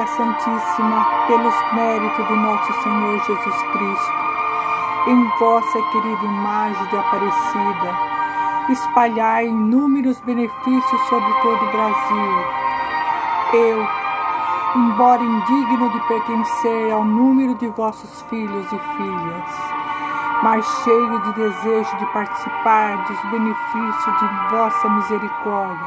Maria Santíssima, pelos méritos do nosso Senhor Jesus Cristo, em vossa querida imagem de Aparecida, espalhar inúmeros benefícios sobre todo o Brasil. Eu, embora indigno de pertencer ao número de vossos filhos e filhas, mas cheio de desejo de participar dos benefícios de vossa misericórdia,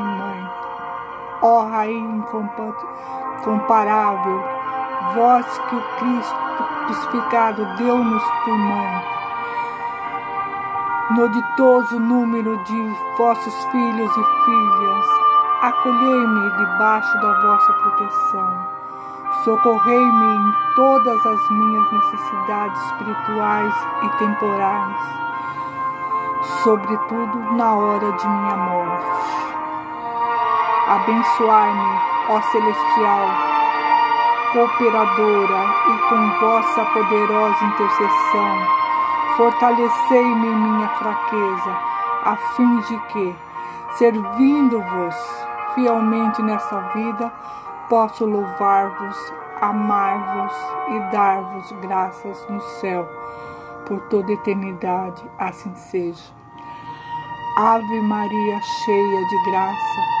ó Rainha incomparável, vós que o Cristo crucificado deu-nos por mãe. No ditoso número de vossos filhos e filhas, acolhei-me debaixo da vossa proteção. Socorrei-me em todas as minhas necessidades espirituais e temporais, sobretudo na hora de minha morte. Abençoai-me, ó celestial, cooperadora, e com vossa poderosa intercessão, fortalecei-me em minha fraqueza, a fim de que, servindo-vos fielmente nessa vida, posso louvar-vos, amar-vos e dar-vos graças no céu, por toda eternidade, assim seja. Ave Maria, cheia de graça,